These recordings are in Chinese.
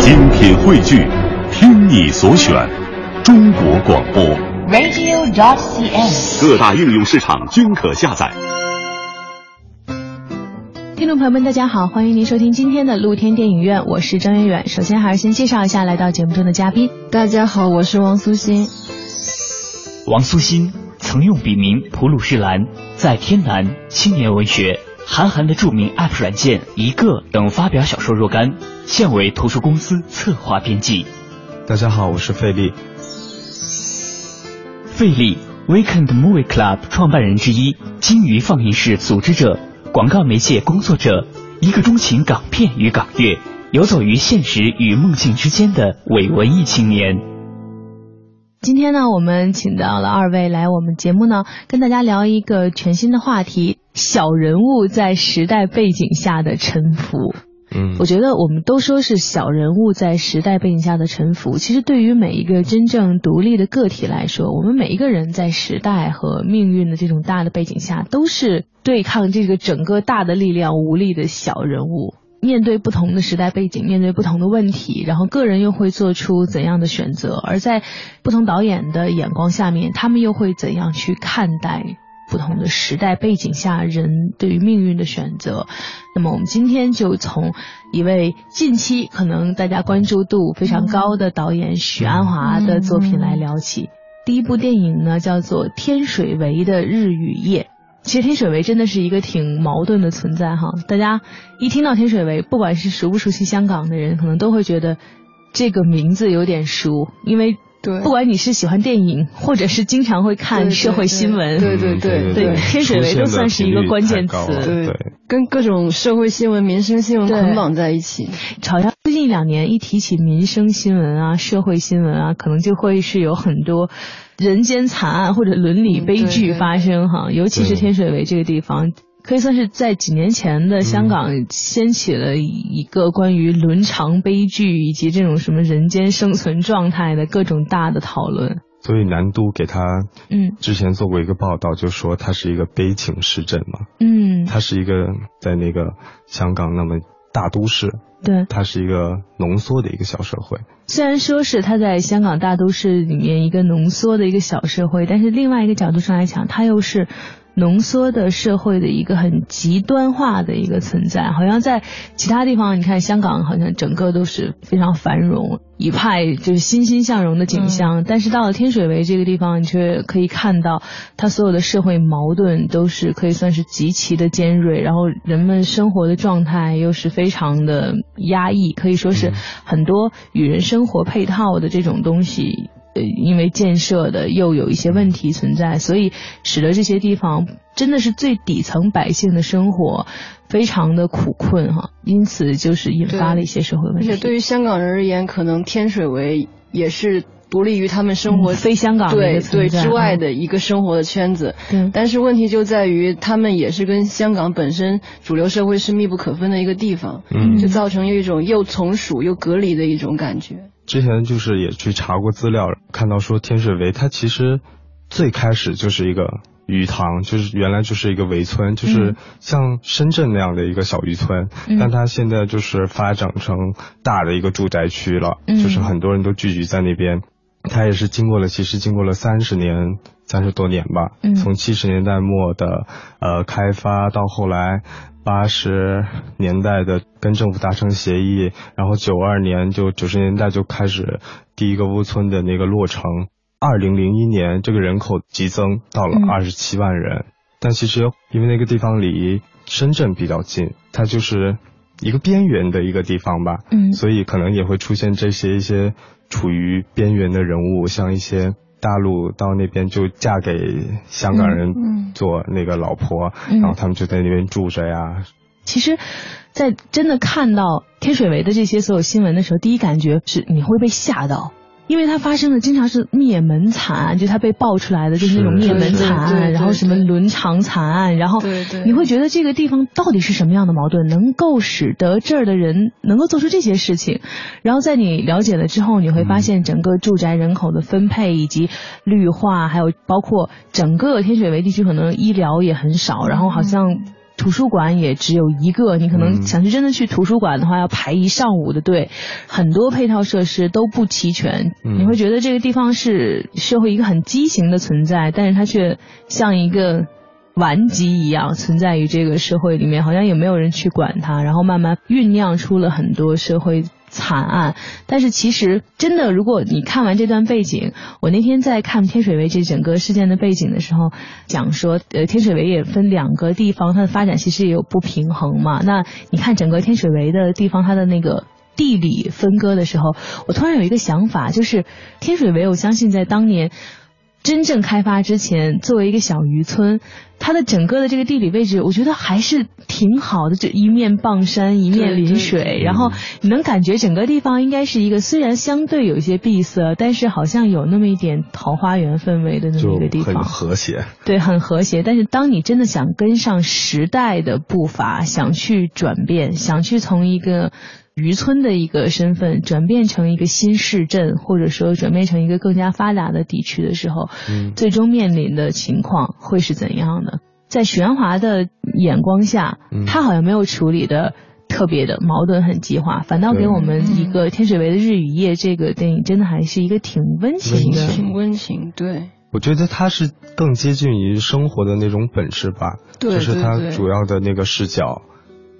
精品汇聚，听你所选，中国广播。radio.dot.cn，。各大应用市场均可下载。听众朋友们，大家好，欢迎您收听今天的露天电影院，我是张远远。首先还是先介绍一下来到节目中的嘉宾。大家好，我是王苏欣。王苏欣曾用笔名普鲁士蓝，在天南、青年文学、韩寒的著名 App 软件一个等发表小说若干，现为图书公司策划编辑。大家好，我是费力。费力 Weekend Movie Club 创办人之一，金鱼放映室组织者，广告媒介工作者，一个钟情港片与港乐，游走于现实与梦境之间的伪文艺青年。今天呢，我们请到了二位来我们节目呢，跟大家聊一个全新的话题：小人物在时代背景下的沉浮。嗯，我觉得我们都说是小人物在时代背景下的沉浮，其实对于每一个真正独立的个体来说，我们每一个人在时代和命运的这种大的背景下，都是对抗这个整个大的力量无力的小人物。面对不同的时代背景，面对不同的问题，然后个人又会做出怎样的选择？而在不同导演的眼光下面，他们又会怎样去看待不同的时代背景下人对于命运的选择？那么我们今天就从一位近期可能大家关注度非常高的导演许鞍华的作品来聊起。第一部电影呢叫做《天水围的日与夜》。其实天水围真的是一个挺矛盾的存在哈，大家一听到天水围，不管是熟不熟悉香港的人，可能都会觉得这个名字有点熟，因为对，不管你是喜欢电影，或者是经常会看社会新闻，对对对对天水围都算是一个关键词对对，跟各种社会新闻、民生新闻捆绑在一起。好像最近一两年一提起民生新闻啊、社会新闻啊，可能就会是有很多人间惨案或者伦理悲剧发生哈，尤其是天水围这个地方。可以算是在几年前的香港掀起了一个关于伦常悲剧以及这种什么人间生存状态的各种大的讨论。所以南都给他嗯之前做过一个报道，就说它是一个悲情市镇嘛，嗯，它是一个在那个香港那么大都市，对。它是一个浓缩的一个小社会。虽然说是它在香港大都市里面一个浓缩的一个小社会，但是另外一个角度上来讲，它又是浓缩的社会的一个很极端化的一个存在。好像在其他地方，你看香港好像整个都是非常繁荣，一派就是欣欣向荣的景象，但是到了天水围这个地方，你却可以看到它所有的社会矛盾都是可以算是极其的尖锐，然后人们生活的状态又是非常的压抑，可以说是很多与人生活配套的这种东西。呃，因为建设的又有一些问题存在，所以使得这些地方真的是最底层百姓的生活非常的苦困哈，因此就是引发了一些社会问题。而且对于香港人而言，可能天水围也是独立于他们生活、嗯非香港的一对个存在对之外嗯的一个生活的圈子。对但是问题就在于，他们也是跟香港本身主流社会是密不可分的一个地方，嗯就造成一种又从属又隔离的一种感觉。之前就是也去查过资料，看到说天水围它其实最开始就是一个鱼塘，就是原来就是一个围村，就是嗯。像深圳那样的一个小渔村，嗯。但它现在就是发展成大的一个住宅区了，嗯。就是很多人都聚集在那边。它也是经过了，其实经过了三十年，三十多年吧，嗯。从七十年代末的呃开发到后来八十年代的跟政府达成协议，然后九二年就九十年代就开始第一个屋村的那个落成，二零零一年这个人口激增到了嗯。二十七万人，但其实因为那个地方离深圳比较近，它就是一个边缘的一个地方吧，嗯。所以可能也会出现这些一些处于边缘的人物，像一些大陆到那边就嫁给香港人嗯做那个老婆，嗯然后他们就在那边住着呀。其实，在真的看到天水围的这些所有新闻的时候，第一感觉是你会被吓到。因为它发生的经常是灭门惨案，就它被爆出来的就是那种灭门惨案，然后什么对伦常惨案，然后你会觉得这个地方到底是什么样的矛盾，能够使得这儿的人能够做出这些事情？然后在你了解了之后，你会发现整个住宅人口的分配以及绿化，还有包括整个天水围地区可能医疗也很少，然后好像。图书馆也只有一个，你可能想去真的去图书馆的话，要排一上午的队，很多配套设施都不齐全，你会觉得这个地方是社会一个很畸形的存在，但是它却像一个顽疾一样存在于这个社会里面，好像也没有人去管它，然后慢慢酝酿出了很多社会。惨案，但是其实真的，如果你看完这段背景，我那天在看天水围这整个事件的背景的时候，讲说，呃，天水围也分两个地方，它的发展其实也有不平衡嘛。那你看整个天水围的地方，它的那个地理分割的时候，我突然有一个想法，就是天水围，我相信在当年。真正开发之前，作为一个小渔村，它的整个的这个地理位置，我觉得还是挺好的。这一面傍山，一面临水，然后你能感觉整个地方应该是一个虽然相对有一些闭塞，但是好像有那么一点桃花源氛围的那么一个地方。很和谐。对，很和谐。但是当你真的想跟上时代的步伐，想去转变，想去从一个。渔村的一个身份转变成一个新市镇，或者说转变成一个更加发达的地区的时候，最终面临的情况会是怎样的？在许鞍华的眼光下，他好像没有处理的特别的矛盾很激化，反倒给我们一个天水围的日与夜这个电影，真的还是一个挺温情的，挺温情。对，我觉得他是更接近于生活的那种本质吧，就是他主要的那个视角。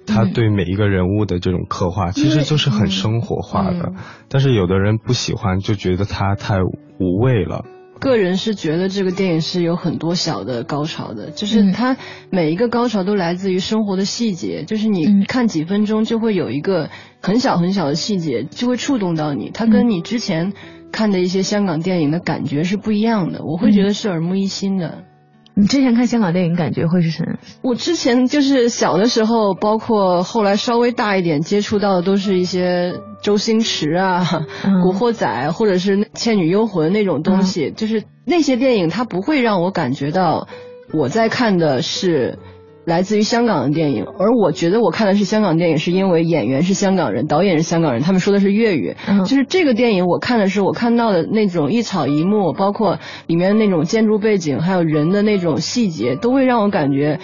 他对每一个人物的这种刻画，其实就是很生活化的。但是有的人不喜欢，就觉得他太无味了。个人是觉得这个电影是有很多小的高潮的，就是它每一个高潮都来自于生活的细节，就是你看几分钟就会有一个很小很小的细节就会触动到你，它跟你之前看的一些香港电影的感觉是不一样的，我会觉得是耳目一新的。你之前看香港电影感觉会是什么？我之前就是小的时候，包括后来稍微大一点接触到的，都是一些周星驰啊、古惑仔或者是《倩女幽魂》那种东西，就是那些电影，它不会让我感觉到我在看的是。来自于香港的电影，而我觉得我看的是香港电影，是因为演员是香港人，导演是香港人，他们说的是粤语。就是这个电影，我看的是我看到的那种一草一木，包括里面的那种建筑背景，还有人的那种细节，都会让我感觉，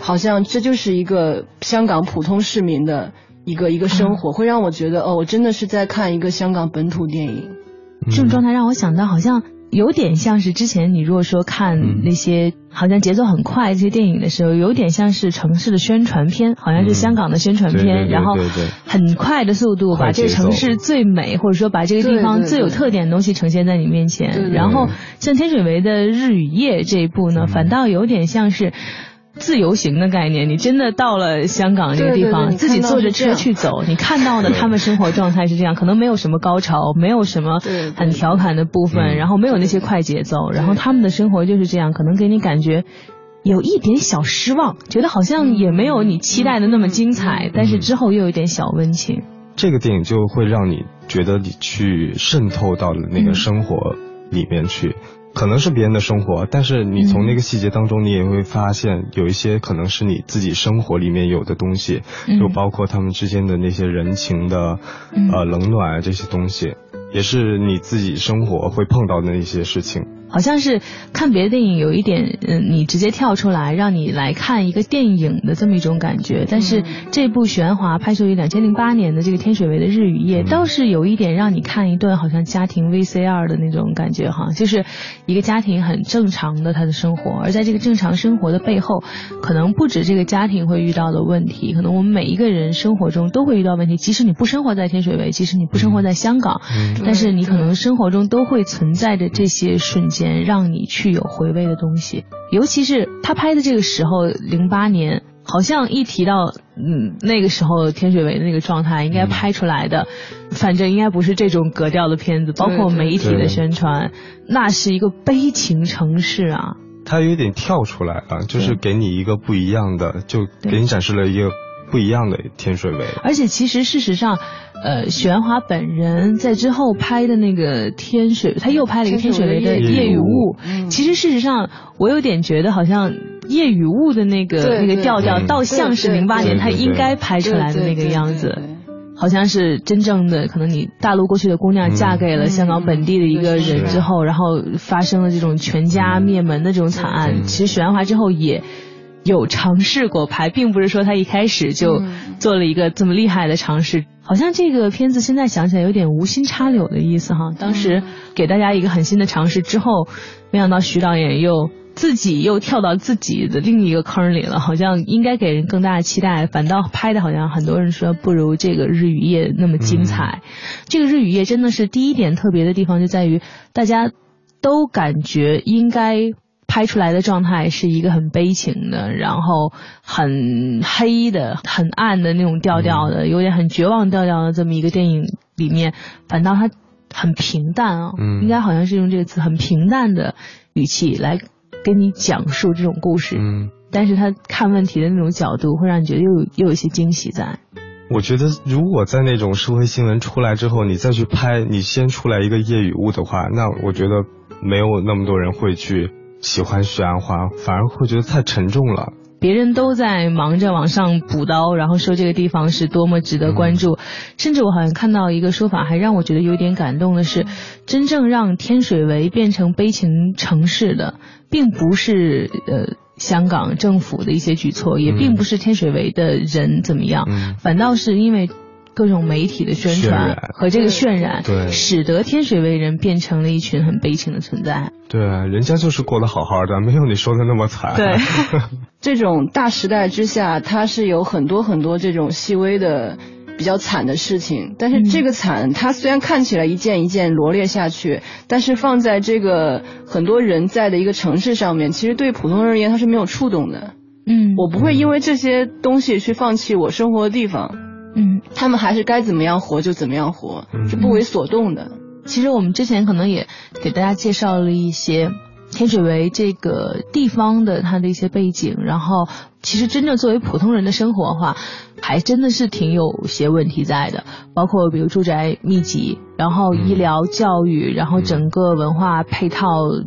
好像这就是一个香港普通市民的一个一个生活，会让我觉得哦，我真的是在看一个香港本土电影。这种状态让我想到，好像。有点像是之前你如果说看那些好像节奏很快这些电影的时候，有点像是城市的宣传片，好像是香港的宣传片，然后很快的速度把这个城市最美或者说把这个地方最有特点的东西呈现在你面前。然后像天水围的日与夜这一部呢，反倒有点像是。自由行的概念，你真的到了香港这个地方，自己坐着车去走，你看到的他们生活状态是这样，可能没有什么高潮，没有什么很调侃的部分，然后没有那些快节奏，然后他们的生活就是这样，可能给你感觉有一点小失望，觉得好像也没有你期待的那么精彩，但是之后又有一点小温情。这个电影就会让你觉得你去渗透到了那个生活里面去。可能是别人的生活，但是你从那个细节当中，你也会发现有一些可能是你自己生活里面有的东西，就包括他们之间的那些人情的呃冷暖啊这些东西，也是你自己生活会碰到的那些事情。好像是看别的电影有一点，嗯，你直接跳出来让你来看一个电影的这么一种感觉。但是这部许鞍华拍摄于两千零八年的这个天水围的日与夜，倒是有一点让你看一段好像家庭 VCR 的那种感觉哈，就是一个家庭很正常的他的生活，而在这个正常生活的背后，可能不止这个家庭会遇到的问题，可能我们每一个人生活中都会遇到问题。即使你不生活在天水围，即使你不生活在香港，但是你可能生活中都会存在着这些瞬间。让你去有回味的东西，尤其是他拍的这个时候，零八年，好像一提到嗯那个时候天水围的那个状态，应该拍出来的，反正应该不是这种格调的片子，包括媒体的宣传，那是一个悲情城市啊。他有点跳出来了，就是给你一个不一样的，就给你展示了一个不一样的天水围。而且其实事实上。呃，许鞍华本人在之后拍的那个天水，他又拍了一个天水围的夜雨雾。其实事实上，我有点觉得好像夜雨雾的那个那个调调，倒像是零八年他应该拍出来的那个样子，好像是真正的可能你大陆过去的姑娘嫁给了香港本地的一个人之后，然后发生了这种全家灭门的这种惨案。其实许鞍华之后也。有尝试过拍，并不是说他一开始就做了一个这么厉害的尝试。好像这个片子现在想起来有点无心插柳的意思哈。当时给大家一个很新的尝试之后，没想到徐导演又自己又跳到自己的另一个坑里了。好像应该给人更大的期待，反倒拍的好像很多人说不如这个日与夜那么精彩。这个日与夜真的是第一点特别的地方就在于大家都感觉应该。拍出来的状态是一个很悲情的，然后很黑的、很暗的那种调调的，有点很绝望调调的这么一个电影里面，反倒它很平淡啊，应该好像是用这个词，很平淡的语气来跟你讲述这种故事。嗯，但是他看问题的那种角度，会让你觉得又又有一些惊喜在。我觉得，如果在那种社会新闻出来之后，你再去拍，你先出来一个夜雨雾的话，那我觉得没有那么多人会去。喜欢许鞍华，反而会觉得太沉重了。别人都在忙着往上补刀，然后说这个地方是多么值得关注。甚至我好像看到一个说法，还让我觉得有点感动的是，真正让天水围变成悲情城市的，并不是呃香港政府的一些举措，也并不是天水围的人怎么样，反倒是因为。各种媒体的宣传和这个渲染，对，使得天水围人变成了一群很悲情的存在。对，人家就是过得好好的，没有你说的那么惨。对，这种大时代之下，它是有很多很多这种细微的、比较惨的事情。但是这个惨，它虽然看起来一件一件罗列下去，但是放在这个很多人在的一个城市上面，其实对普通人而言，它是没有触动的。嗯，我不会因为这些东西去放弃我生活的地方。嗯，他们还是该怎么样活就怎么样活，是不为所动的。其实我们之前可能也给大家介绍了一些天水围这个地方的它的一些背景，然后其实真正作为普通人的生活的话。还真的是挺有些问题在的，包括比如住宅密集，然后医疗、教育，然后整个文化配套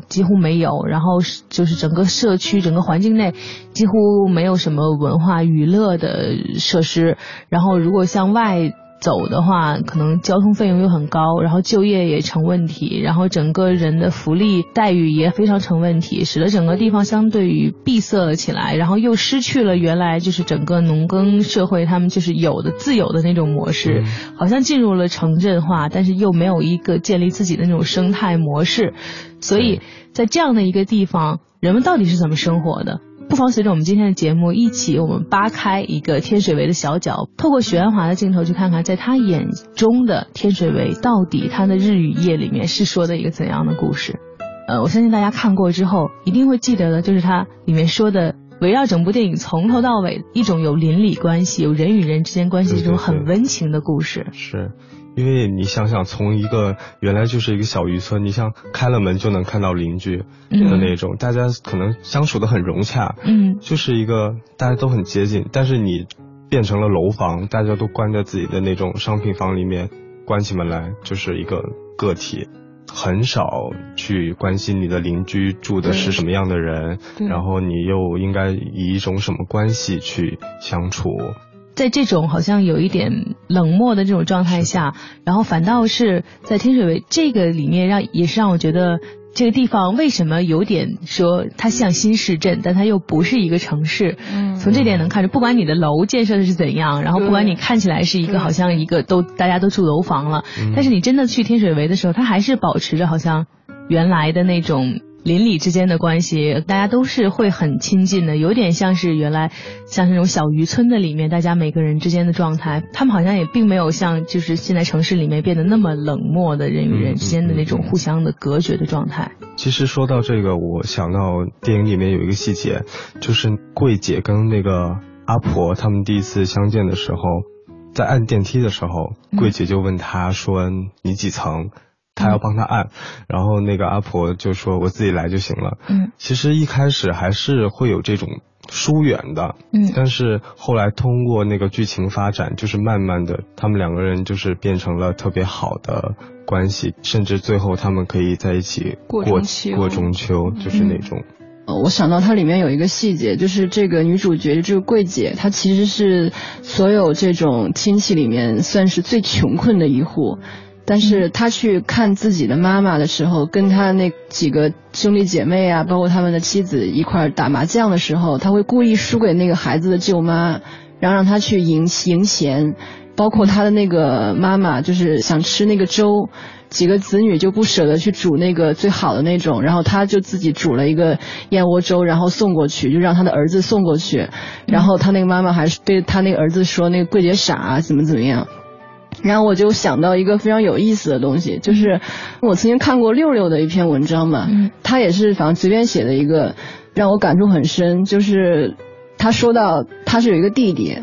几乎没有，然后就是整个社区、整个环境内几乎没有什么文化娱乐的设施，然后如果向外。走的话，可能交通费用又很高，然后就业也成问题，然后整个人的福利待遇也非常成问题，使得整个地方相对于闭塞了起来，然后又失去了原来就是整个农耕社会他们就是有的自有的那种模式，好像进入了城镇化，但是又没有一个建立自己的那种生态模式，所以在这样的一个地方，人们到底是怎么生活的？不妨随着我们今天的节目一起，我们扒开一个天水围的小角，透过许鞍华的镜头去看看，在他眼中的天水围到底他的日与夜里面是说的一个怎样的故事？呃，我相信大家看过之后一定会记得的，就是他里面说的围绕整部电影从头到尾一种有邻里关系、有人与人之间关系这种很温情的故事。是。因为你想想，从一个原来就是一个小渔村，你像开了门就能看到邻居的那种，大家可能相处的很融洽，嗯，就是一个大家都很接近。但是你变成了楼房，大家都关在自己的那种商品房里面，关起门来就是一个个体，很少去关心你的邻居住的是什么样的人，然后你又应该以一种什么关系去相处。在这种好像有一点冷漠的这种状态下，然后反倒是在天水围这个里面，让也是让我觉得这个地方为什么有点说它像新市镇，但它又不是一个城市。嗯，从这点能看出，不管你的楼建设的是怎样，然后不管你看起来是一个好像一个都大家都住楼房了，但是你真的去天水围的时候，它还是保持着好像原来的那种。邻里之间的关系，大家都是会很亲近的，有点像是原来像那种小渔村的里面，大家每个人之间的状态，他们好像也并没有像就是现在城市里面变得那么冷漠的人与人之间的那种互相的隔绝的状态。其实说到这个，我想到电影里面有一个细节，就是桂姐跟那个阿婆他们第一次相见的时候，在按电梯的时候，桂姐就问他说：“你几层？”他要帮他按，然后那个阿婆就说：“我自己来就行了。”嗯，其实一开始还是会有这种疏远的，嗯，但是后来通过那个剧情发展，就是慢慢的，他们两个人就是变成了特别好的关系，甚至最后他们可以在一起过过中秋，就是那种。呃，我想到它里面有一个细节，就是这个女主角这个桂姐，她其实是所有这种亲戚里面算是最穷困的一户。但是他去看自己的妈妈的时候，跟他那几个兄弟姐妹啊，包括他们的妻子一块打麻将的时候，他会故意输给那个孩子的舅妈，然后让他去赢赢钱。包括他的那个妈妈，就是想吃那个粥，几个子女就不舍得去煮那个最好的那种，然后他就自己煮了一个燕窝粥，然后送过去，就让他的儿子送过去。然后他那个妈妈还是对他那个儿子说：“那个桂姐傻，怎么怎么样。”然后我就想到一个非常有意思的东西，就是我曾经看过六六的一篇文章嘛，他也是反正随便写的一个，让我感触很深。就是他说到他是有一个弟弟，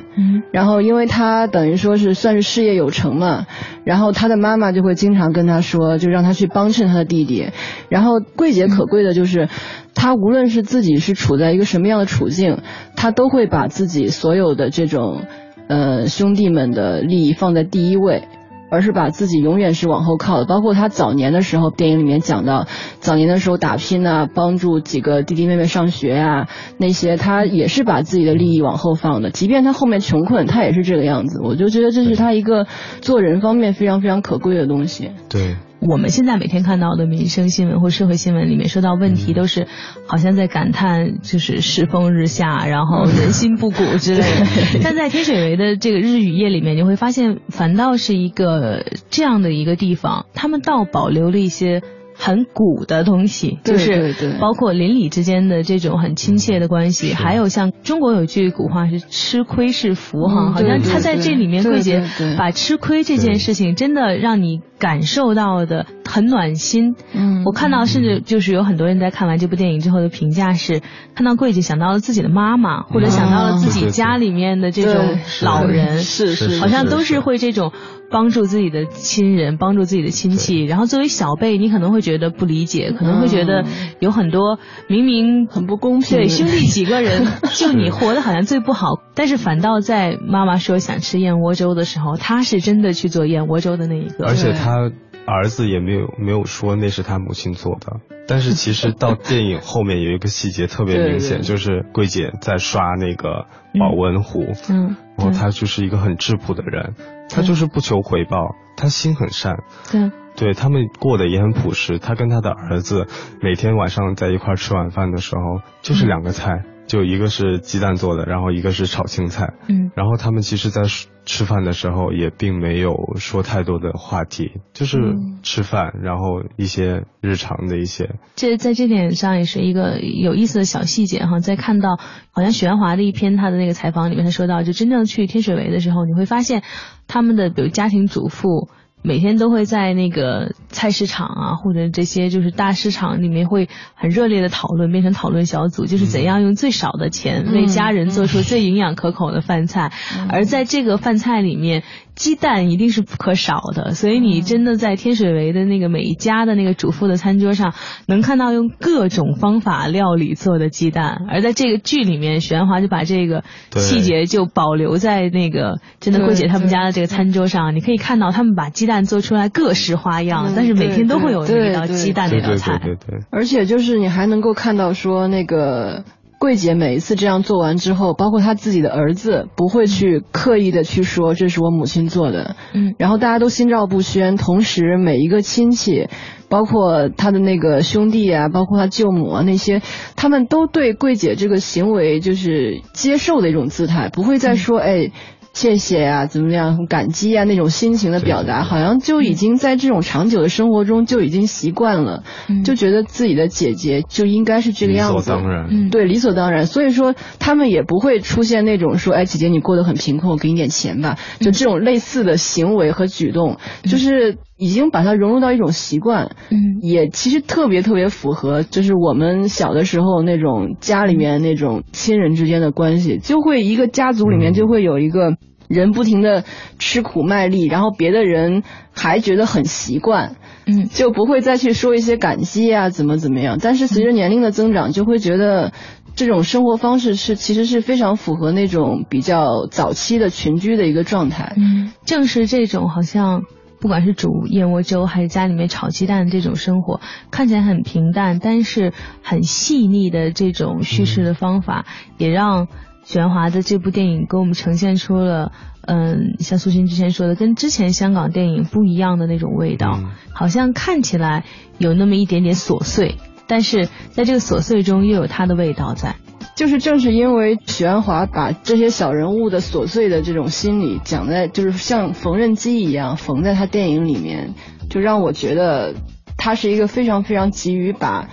然后因为他等于说是算是事业有成嘛，然后他的妈妈就会经常跟他说，就让他去帮衬他的弟弟。然后贵姐可贵的就是，他无论是自己是处在一个什么样的处境，他都会把自己所有的这种。呃，兄弟们的利益放在第一位，而是把自己永远是往后靠的。包括他早年的时候，电影里面讲到，早年的时候打拼啊，帮助几个弟弟妹妹上学啊，那些他也是把自己的利益往后放的。即便他后面穷困，他也是这个样子。我就觉得这是他一个做人方面非常非常可贵的东西。对。我们现在每天看到的民生新闻或社会新闻里面说到问题，都是好像在感叹就是世风日下，然后人心不古之类的。但在天水围的这个日与夜里面，你会发现反倒是一个这样的一个地方，他们倒保留了一些。很古的东西，就是包括邻里之间的这种很亲切的关系，还有像中国有句古话是“吃亏是福”哈，好像他在这里面桂姐把吃亏这件事情真的让你感受到的很暖心。嗯，我看到甚至就是有很多人在看完这部电影之后的评价是，看到桂姐想到了自己的妈妈，或者想到了自己家里面的这种老人，是是，好像都是。会这种。帮助自己的亲人，帮助自己的亲戚，然后作为小辈，你可能会觉得不理解，可能会觉得有很多明明很不公平。对，兄弟几个人，就你活得好像最不好，但是反倒在妈妈说想吃燕窝粥的时候，他是真的去做燕窝粥的那一个。而且他儿子也没有没有说那是他母亲做的，但是其实到电影后面有一个细节特别明显，就是桂姐在刷那个保温壶，嗯，然后他就是一个很质朴的人。他就是不求回报，他心很善，对，对他们过得也很朴实。他跟他的儿子每天晚上在一块吃晚饭的时候，就是两个菜。就一个是鸡蛋做的，然后一个是炒青菜。嗯，然后他们其实，在吃饭的时候也并没有说太多的话题，就是吃饭，然后一些日常的一些。这在这点上也是一个有意思的小细节哈。在看到好像许鞍华的一篇他的那个采访里面，他说到，就真正去天水围的时候，你会发现他们的比如家庭主妇。每天都会在那个菜市场啊，或者这些就是大市场里面会很热烈的讨论，变成讨论小组，就是怎样用最少的钱为家人做出最营养可口的饭菜。而在这个饭菜里面，鸡蛋一定是不可少的。所以你真的在天水围的那个每一家的那个主妇的餐桌上，能看到用各种方法料理做的鸡蛋。而在这个剧里面，许鞍华就把这个细节就保留在那个真的桂姐他们家的这个餐桌上，你可以看到他们把鸡。蛋做出来各式花样，但是每天都会有一道鸡蛋那道菜。对对对。而且就是你还能够看到说，那个桂姐每一次这样做完之后，包括她自己的儿子，不会去刻意的去说这是我母亲做的。嗯。然后大家都心照不宣，同时每一个亲戚，包括他的那个兄弟啊，包括他舅母啊那些，他们都对桂姐这个行为就是接受的一种姿态，不会再说哎。谢谢啊，怎么样？感激啊，那种心情的表达，好像就已经在这种长久的生活中就已经习惯了，就觉得自己的姐姐就应该是这个样子，理所当然。对，理所当然。所以说，他们也不会出现那种说，哎，姐姐你过得很贫困，我给你点钱吧，就这种类似的行为和举动，就是已经把它融入到一种习惯。嗯，也其实特别特别符合，就是我们小的时候那种家里面那种亲人之间的关系，就会一个家族里面就会有一个。人不停的吃苦卖力，然后别的人还觉得很习惯，嗯，就不会再去说一些感激啊，怎么怎么样。但是随着年龄的增长，就会觉得这种生活方式是其实是非常符合那种比较早期的群居的一个状态。嗯，正是这种好像不管是煮燕窝粥还是家里面炒鸡蛋这种生活，看起来很平淡，但是很细腻的这种叙事的方法，也让。玄华的这部电影给我们呈现出了，嗯，像苏欣之前说的，跟之前香港电影不一样的那种味道，好像看起来有那么一点点琐碎，但是在这个琐碎中又有它的味道在。就是正是因为许鞍华把这些小人物的琐碎的这种心理讲在，就是像缝纫机一样缝在他电影里面，就让我觉得他是一个非常非常急于把。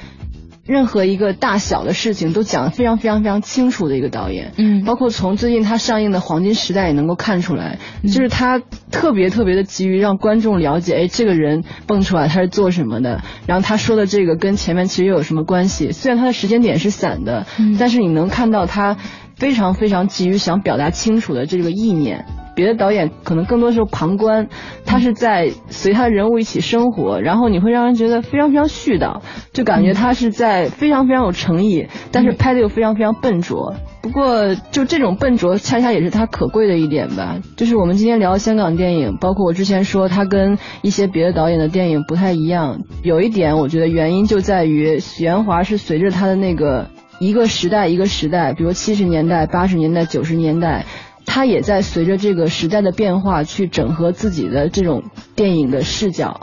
任何一个大小的事情都讲得非常非常非常清楚的一个导演，嗯，包括从最近他上映的《黄金时代》也能够看出来，就是他特别特别的急于让观众了解，哎，这个人蹦出来他是做什么的，然后他说的这个跟前面其实又有什么关系？虽然他的时间点是散的，但是你能看到他非常非常急于想表达清楚的这个意念。别的导演可能更多时候旁观，他是在随他人物一起生活，然后你会让人觉得非常非常絮叨，就感觉他是在非常非常有诚意，但是拍的又非常非常笨拙。不过就这种笨拙，恰恰也是他可贵的一点吧。就是我们今天聊香港电影，包括我之前说他跟一些别的导演的电影不太一样，有一点我觉得原因就在于许鞍华是随着他的那个一个时代一个时代，比如七十年代、八十年代、九十年代。他也在随着这个时代的变化去整合自己的这种电影的视角，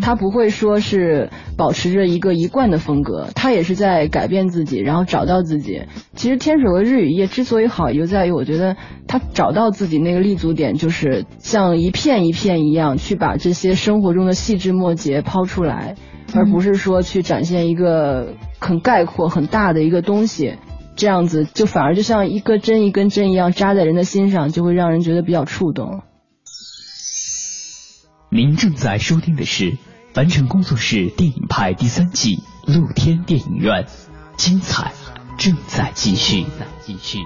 他不会说是保持着一个一贯的风格，他也是在改变自己，然后找到自己。其实《天水围日与夜》之所以好，就在于我觉得他找到自己那个立足点，就是像一片一片一样去把这些生活中的细枝末节抛出来，而不是说去展现一个很概括、很大的一个东西。这样子就反而就像一根针一根针一样扎在人的心上，就会让人觉得比较触动。您正在收听的是凡尘工作室电影派第三季露天电影院，精彩正在继续，继续。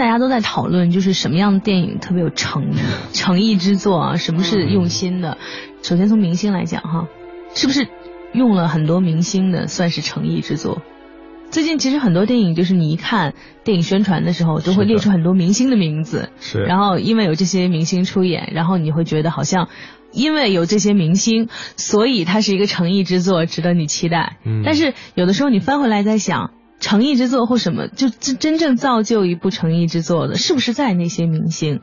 大家都在讨论，就是什么样的电影特别有诚意、诚意之作啊？什么是用心的？首先从明星来讲，哈，是不是用了很多明星的算是诚意之作？最近其实很多电影，就是你一看电影宣传的时候，都会列出很多明星的名字，是。然后因为有这些明星出演，然后你会觉得好像因为有这些明星，所以它是一个诚意之作，值得你期待。嗯。但是有的时候你翻回来再想。诚意之作或什么，就真真正造就一部诚意之作的，是不是在那些明星？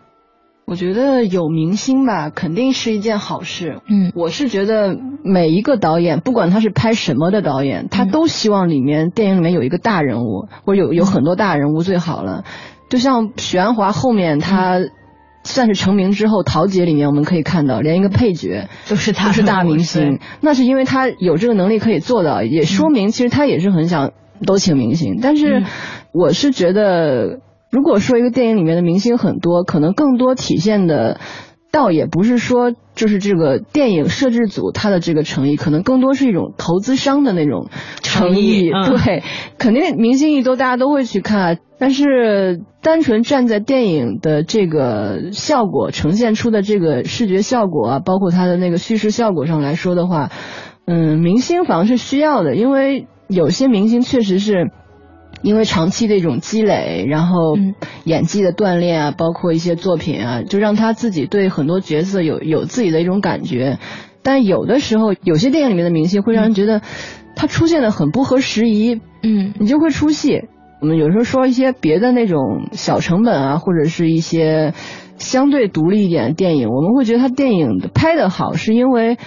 我觉得有明星吧，肯定是一件好事。嗯，我是觉得每一个导演，不管他是拍什么的导演，他都希望里面电影里面有一个大人物，或者有有很多大人物最好了。就像许鞍华后面他。算是成名之后，桃姐里面我们可以看到，连一个配角都是他，都是大明星。那是因为他有这个能力可以做到，也说明其实他也是很想都请明星。但是我是觉得，如果说一个电影里面的明星很多，可能更多体现的。倒也不是说，就是这个电影摄制组他的这个诚意，可能更多是一种投资商的那种诚意。对，肯定明星一多，大家都会去看。但是单纯站在电影的这个效果呈现出的这个视觉效果啊，包括它的那个叙事效果上来说的话，嗯，明星房是需要的，因为有些明星确实是。因为长期的一种积累，然后演技的锻炼啊，包括一些作品啊，就让他自己对很多角色有有自己的一种感觉。但有的时候，有些电影里面的明星会让人觉得他出现的很不合时宜，嗯，你就会出戏。我们有时候说一些别的那种小成本啊，或者是一些相对独立一点的电影，我们会觉得他电影拍的好，是因为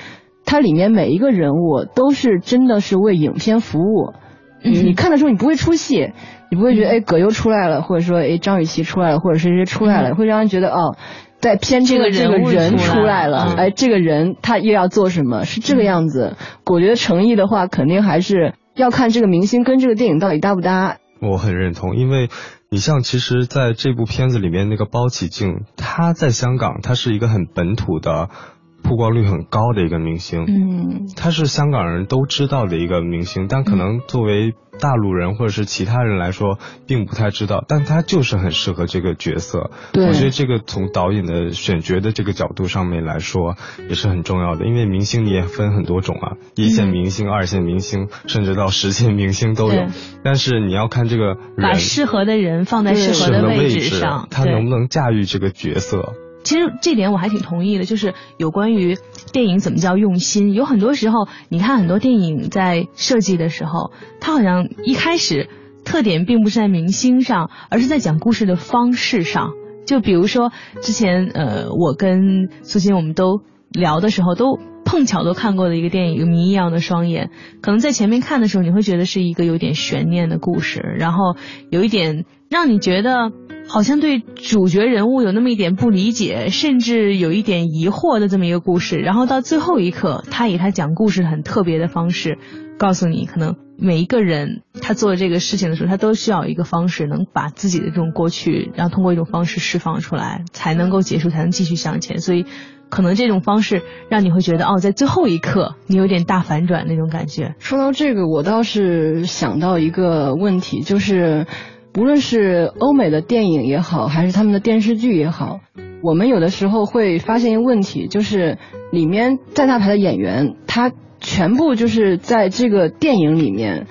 它里面每一个人物都是真的是为影片服务。你看的时候，你不会出戏，你不会觉得哎葛优出来了，或者说哎张雨绮出来了，或者谁谁出来了，会让人觉得哦，在偏这个这个人出来了，哎这个人他又要做什么，是这个样子。我觉得诚意的话，肯定还是要看这个明星跟这个电影到底搭不搭。我很认同，因为你像其实在这部片子里面那个包启静，他在香港，他是一个很本土的。曝光率很高的一个明星，嗯，他是香港人都知道的一个明星，但可能作为大陆人或者是其他人来说，并不太知道，但他就是很适合这个角色。对，我觉得这个从导演的选角的这个角度上面来说，也是很重要的，因为明星你也分很多种啊，一线明星、二线明星，甚至到十线明星都有。但是你要看这个人，把适合的人放在适合的位置上，他能不能驾驭这个角色。其实这点我还挺同意的，就是有关于电影怎么叫用心。有很多时候，你看很多电影在设计的时候，它好像一开始特点并不是在明星上，而是在讲故事的方式上。就比如说之前呃，我跟苏欣我们都聊的时候，都碰巧都看过的一个电影《谜一样的双眼》，可能在前面看的时候，你会觉得是一个有点悬念的故事，然后有一点让你觉得。好像对主角人物有那么一点不理解，甚至有一点疑惑的这么一个故事，然后到最后一刻，他以他讲故事很特别的方式，告诉你，可能每一个人他做这个事情的时候，他都需要一个方式，能把自己的这种过去，然后通过一种方式释放出来，才能够结束，才能继续向前。所以，可能这种方式让你会觉得，哦，在最后一刻，你有点大反转那种感觉。说到这个，我倒是想到一个问题，就是。无论是欧美的电影也好，还是他们的电视剧也好，我们有的时候会发现一个问题，就是里面在大牌的演员，他全部就是在这个电影里面，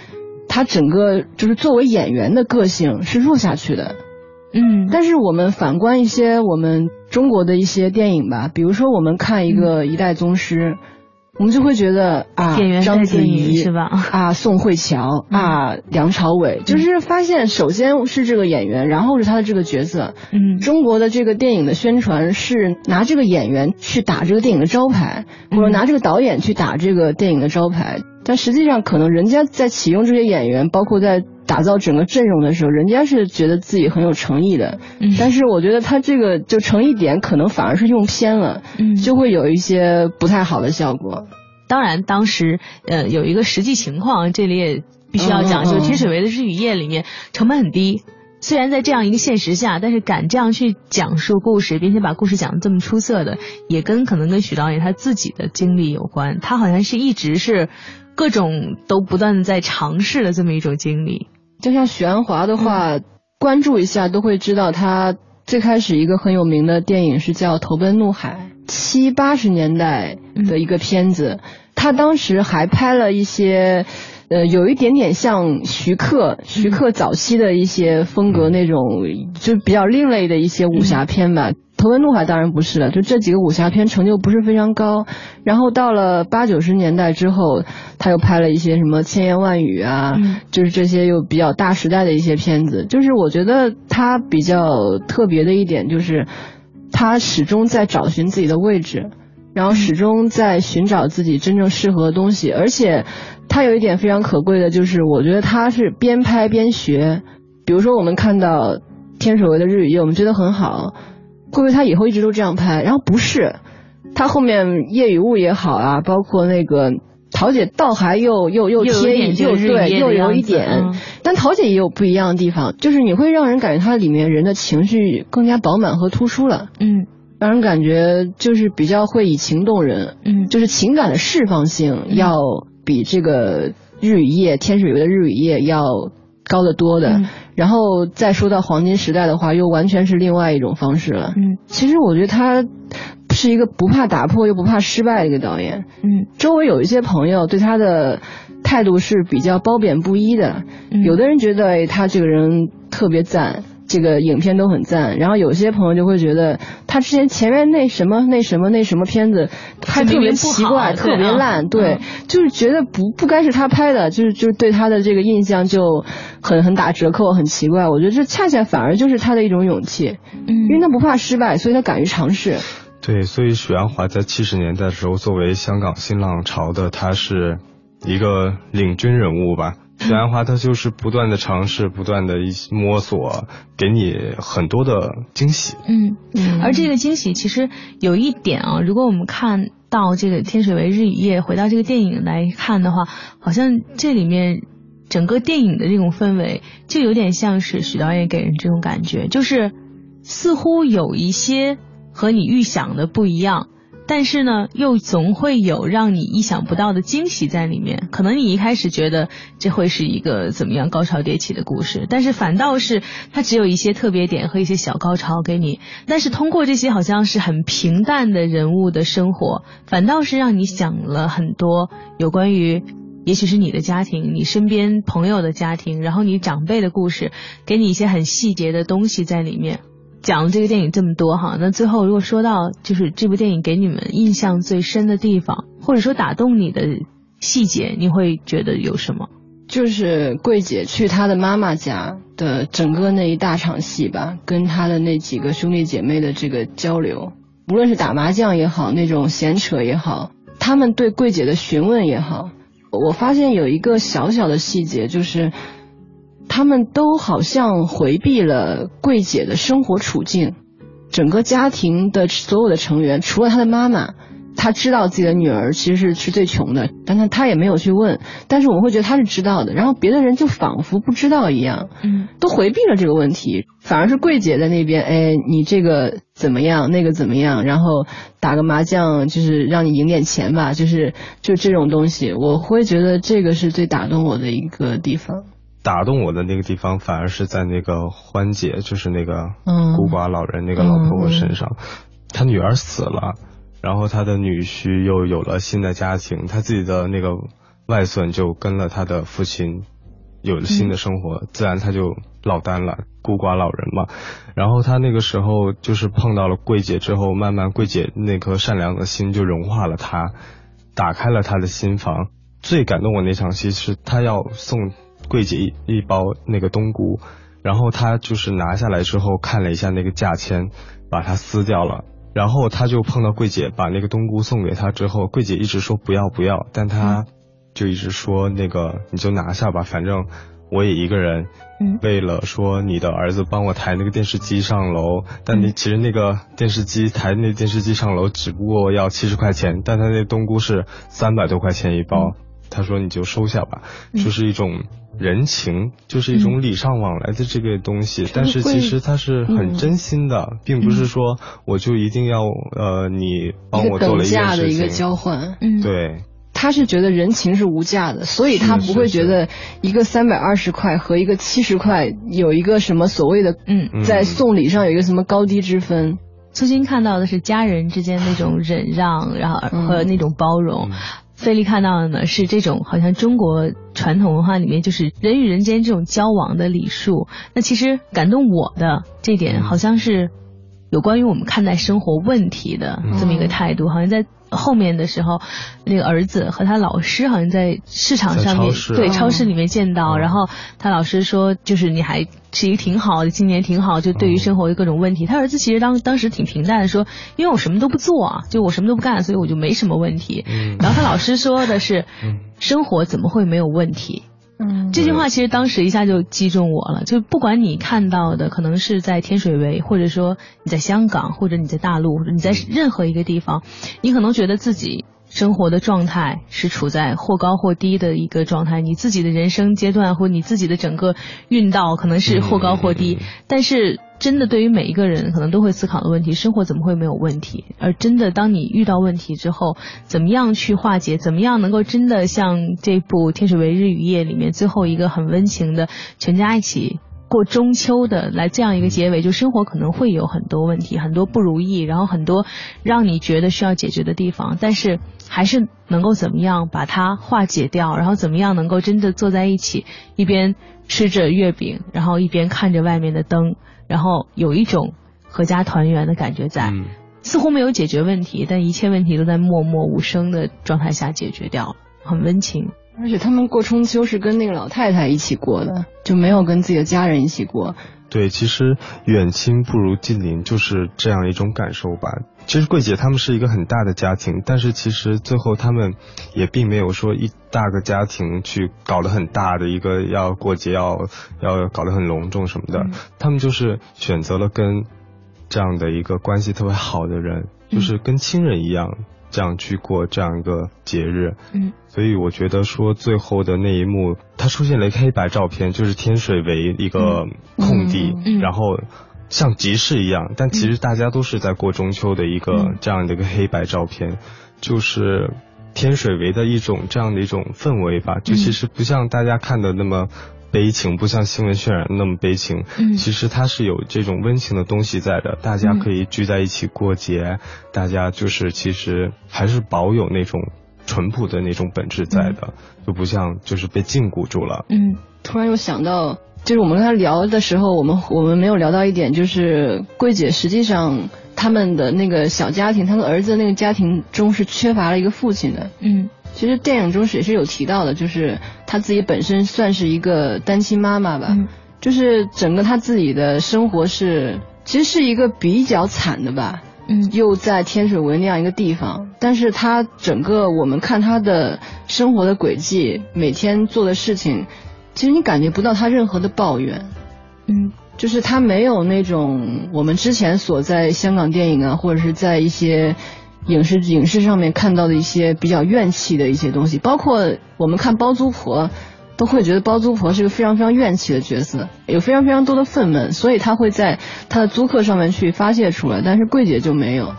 他整个就是作为演员的个性是弱下去的。嗯，但是我们反观一些我们中国的一些电影吧，比如说我们看一个《一代宗师》。我们就会觉得啊，章子怡是吧？啊，宋慧乔啊，梁朝伟，就是发现首先是这个演员，然后是他的这个角色。嗯，中国的这个电影的宣传是拿这个演员去打这个电影的招牌，或者拿这个导演去打这个电影的招牌。但实际上，可能人家在启用这些演员，包括在。打造整个阵容的时候，人家是觉得自己很有诚意的，但是我觉得他这个就诚意点可能反而是用偏了，就会有一些不太好的效果。当然，当时呃有一个实际情况，这里也必须要讲，就《天水围的日与夜》里面成本很低，虽然在这样一个现实下，但是敢这样去讲述故事，并且把故事讲得这么出色的，也跟可能跟许导演他自己的经历有关。他好像是一直是各种都不断的在尝试的这么一种经历。就像许鞍华的话，关注一下都会知道，他最开始一个很有名的电影是叫《投奔怒海》，七八十年代的一个片子。他当时还拍了一些，呃，有一点点像徐克，徐克早期的一些风格那种，就比较另类的一些武侠片吧。《投奔怒海》当然不是了，就这几个武侠片成就不是非常高。然后到了八九十年代之后，他又拍了一些什么《千言万语》啊，就是这些又比较大时代的一些片子。就是我觉得他比较特别的一点就是，他始终在找寻自己的位置，然后始终在寻找自己真正适合的东西。而且他有一点非常可贵的就是，我觉得他是边拍边学。比如说我们看到《天水围的日与夜》，我们觉得很好。会不会他以后一直都这样拍？然后不是，他后面夜与雾也好啊，包括那个桃姐倒还又又又贴又对又有一点，但桃姐也有不一样的地方，就是你会让人感觉它里面人的情绪更加饱满和突出了，嗯，让人感觉就是比较会以情动人，嗯，就是情感的释放性要比这个日与夜天水围的日与夜要。高得多的，然后再说到黄金时代的话，又完全是另外一种方式了。嗯，其实我觉得他是一个不怕打破又不怕失败的一个导演。嗯，周围有一些朋友对他的态度是比较褒贬不一的。有的人觉得他这个人特别赞。这个影片都很赞，然后有些朋友就会觉得他之前前面那什么那什么那什么片子拍特别奇怪，特别烂，对，就是觉得不不该是他拍的，就是就是对他的这个印象就很很打折扣，很奇怪。我觉得这恰恰反而就是他的一种勇气，嗯，因为他不怕失败，所以他敢于尝试。对，所以许鞍华在七十年代的时候，作为香港新浪潮的，他是一个领军人物吧。许鞍华他就是不断的尝试，不断的一摸索，给你很多的惊喜。嗯，而这个惊喜其实有一点啊，如果我们看到这个《天水围日与夜》，回到这个电影来看的话，好像这里面整个电影的这种氛围，就有点像是许导演给人这种感觉，就是似乎有一些和你预想的不一样。但是呢，又总会有让你意想不到的惊喜在里面。可能你一开始觉得这会是一个怎么样高潮迭起的故事，但是反倒是它只有一些特别点和一些小高潮给你。但是通过这些好像是很平淡的人物的生活，反倒是让你想了很多有关于，也许是你的家庭、你身边朋友的家庭，然后你长辈的故事，给你一些很细节的东西在里面。讲了这个电影这么多哈，那最后如果说到就是这部电影给你们印象最深的地方，或者说打动你的细节，你会觉得有什么？就是桂姐去她的妈妈家的整个那一大场戏吧，跟她的那几个兄弟姐妹的这个交流，无论是打麻将也好，那种闲扯也好，他们对桂姐的询问也好，我发现有一个小小的细节就是。他们都好像回避了桂姐的生活处境，整个家庭的所有的成员，除了她的妈妈，她知道自己的女儿其实是是最穷的，但她她也没有去问。但是我会觉得她是知道的，然后别的人就仿佛不知道一样，嗯，都回避了这个问题，反而是桂姐在那边，哎，你这个怎么样，那个怎么样，然后打个麻将就是让你赢点钱吧，就是就这种东西，我会觉得这个是最打动我的一个地方。打动我的那个地方，反而是在那个欢姐，就是那个孤寡老人那个老婆婆身上。她女儿死了，然后她的女婿又有了新的家庭，她自己的那个外孙就跟了她的父亲，有了新的生活，自然她就落单了，孤寡老人嘛。然后她那个时候就是碰到了桂姐之后，慢慢桂姐那颗善良的心就融化了她，打开了她的心房。最感动我那场戏是她要送。桂姐一一包那个冬菇，然后他就是拿下来之后看了一下那个价签，把它撕掉了。然后他就碰到柜姐把那个冬菇送给他之后，柜姐一直说不要不要，但他就一直说那个你就拿下吧，反正我也一个人。嗯。为了说你的儿子帮我抬那个电视机上楼，但你其实那个电视机抬那电视机上楼只不过要七十块钱，但他那冬菇是三百多块钱一包。他说你就收下吧，就是一种。人情就是一种礼尚往来的这个东西，但是其实他是很真心的，并不是说我就一定要呃你帮我做了一件事情。的一个交换，嗯，对。他是觉得人情是无价的，所以他不会觉得一个三百二十块和一个七十块有一个什么所谓的嗯，在送礼上有一个什么高低之分。苏欣看到的是家人之间那种忍让，然后和那种包容。费力看到的呢是这种好像中国传统文化里面就是人与人间这种交往的礼数。那其实感动我的这点好像是有关于我们看待生活问题的这么一个态度，好像在。后面的时候，那个儿子和他老师好像在市场上面，对超市里面见到，然后他老师说，就是你还是一个挺好的，今年挺好，就对于生活的各种问题，他儿子其实当当时挺平淡的说，因为我什么都不做啊，就我什么都不干，所以我就没什么问题。然后他老师说的是，生活怎么会没有问题？嗯，这句话其实当时一下就击中我了。就不管你看到的可能是在天水围，或者说你在香港，或者你在大陆，或者你在任何一个地方，你可能觉得自己生活的状态是处在或高或低的一个状态，你自己的人生阶段或你自己的整个运道可能是或高或低，但是。真的，对于每一个人可能都会思考的问题，生活怎么会没有问题？而真的，当你遇到问题之后，怎么样去化解？怎么样能够真的像这部《天水围日与夜》里面最后一个很温情的全家一起过中秋的来这样一个结尾？就生活可能会有很多问题，很多不如意，然后很多让你觉得需要解决的地方，但是还是能够怎么样把它化解掉？然后怎么样能够真的坐在一起，一边吃着月饼，然后一边看着外面的灯？然后有一种阖家团圆的感觉在，似乎没有解决问题，但一切问题都在默默无声的状态下解决掉了，很温情。而且他们过中秋是跟那个老太太一起过的，就没有跟自己的家人一起过。对，其实远亲不如近邻，就是这样一种感受吧。其实桂姐他们是一个很大的家庭，但是其实最后他们也并没有说一大个家庭去搞得很大的一个要过节要要搞得很隆重什么的，他们就是选择了跟这样的一个关系特别好的人，就是跟亲人一样。这样去过这样一个节日，嗯，所以我觉得说最后的那一幕，它出现了一个黑白照片，就是天水围一个空地，然后像集市一样，但其实大家都是在过中秋的一个这样的一个黑白照片，就是天水围的一种这样的一种氛围吧，就其实不像大家看的那么。悲情不像新闻渲染那么悲情，嗯，其实它是有这种温情的东西在的，大家可以聚在一起过节，大家就是其实还是保有那种淳朴的那种本质在的，就不像就是被禁锢住了。嗯，突然又想到，就是我们跟他聊的时候，我们我们没有聊到一点，就是桂姐实际上他们的那个小家庭，他们儿子那个家庭中是缺乏了一个父亲的。嗯。其实电影中也是有提到的，就是他自己本身算是一个单亲妈妈吧，就是整个他自己的生活是其实是一个比较惨的吧，嗯，又在天水围那样一个地方，但是他整个我们看他的生活的轨迹，每天做的事情，其实你感觉不到他任何的抱怨，嗯，就是他没有那种我们之前所在香港电影啊，或者是在一些。影视影视上面看到的一些比较怨气的一些东西，包括我们看包租婆，都会觉得包租婆是个非常非常怨气的角色，有非常非常多的愤懑，所以他会在他的租客上面去发泄出来。但是桂姐就没有，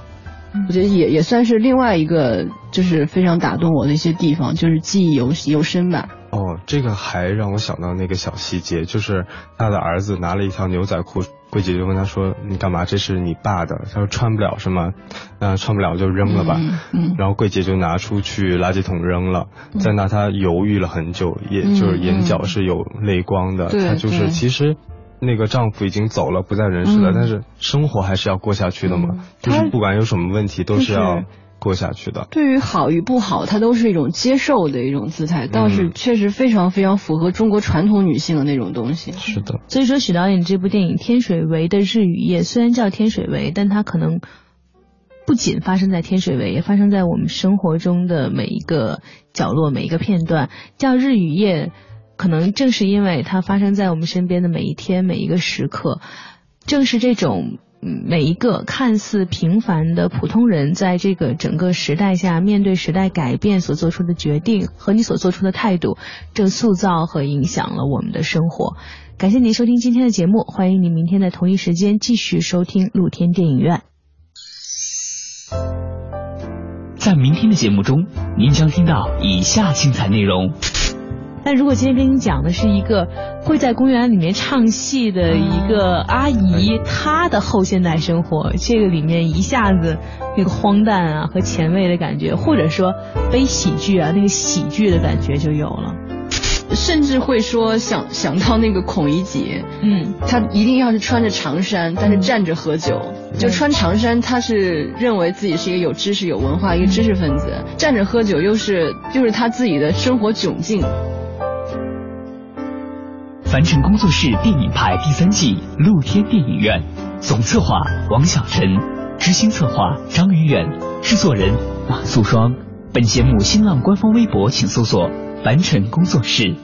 我觉得也也算是另外一个就是非常打动我的一些地方，就是记忆犹犹深吧。哦，这个还让我想到那个小细节，就是他的儿子拿了一条牛仔裤。桂姐就问他说：“你干嘛？这是你爸的。”他说：“穿不了是吗？那穿不了就扔了吧。”嗯，然后桂姐就拿出去垃圾桶扔了。在那他犹豫了很久，也就是眼角是有泪光的。他就是其实那个丈夫已经走了，不在人世了，但是生活还是要过下去的嘛。就是不管有什么问题，都是要。过下去的，对于好与不好，它都是一种接受的一种姿态，倒是确实非常非常符合中国传统女性的那种东西。是的，所以说许导演这部电影《天水围的日与夜》，虽然叫天水围，但它可能不仅发生在天水围，也发生在我们生活中的每一个角落、每一个片段。叫日与夜，可能正是因为它发生在我们身边的每一天、每一个时刻，正是这种。每一个看似平凡的普通人，在这个整个时代下，面对时代改变所做出的决定和你所做出的态度，正塑造和影响了我们的生活。感谢您收听今天的节目，欢迎您明天的同一时间继续收听露天电影院。在明天的节目中，您将听到以下精彩内容。但如果今天跟你讲的是一个会在公园里面唱戏的一个阿姨，她的后现代生活，这个里面一下子那个荒诞啊和前卫的感觉，或者说悲喜剧啊那个喜剧的感觉就有了，甚至会说想想到那个孔乙己，嗯，他一定要是穿着长衫，但是站着喝酒，就穿长衫，他是认为自己是一个有知识、有文化一个知识分子，站着喝酒又是就是他自己的生活窘境。凡尘工作室电影派第三季露天电影院，总策划王小晨，执行策划张宇远，制作人马素双。本节目新浪官方微博请搜索“凡尘工作室”。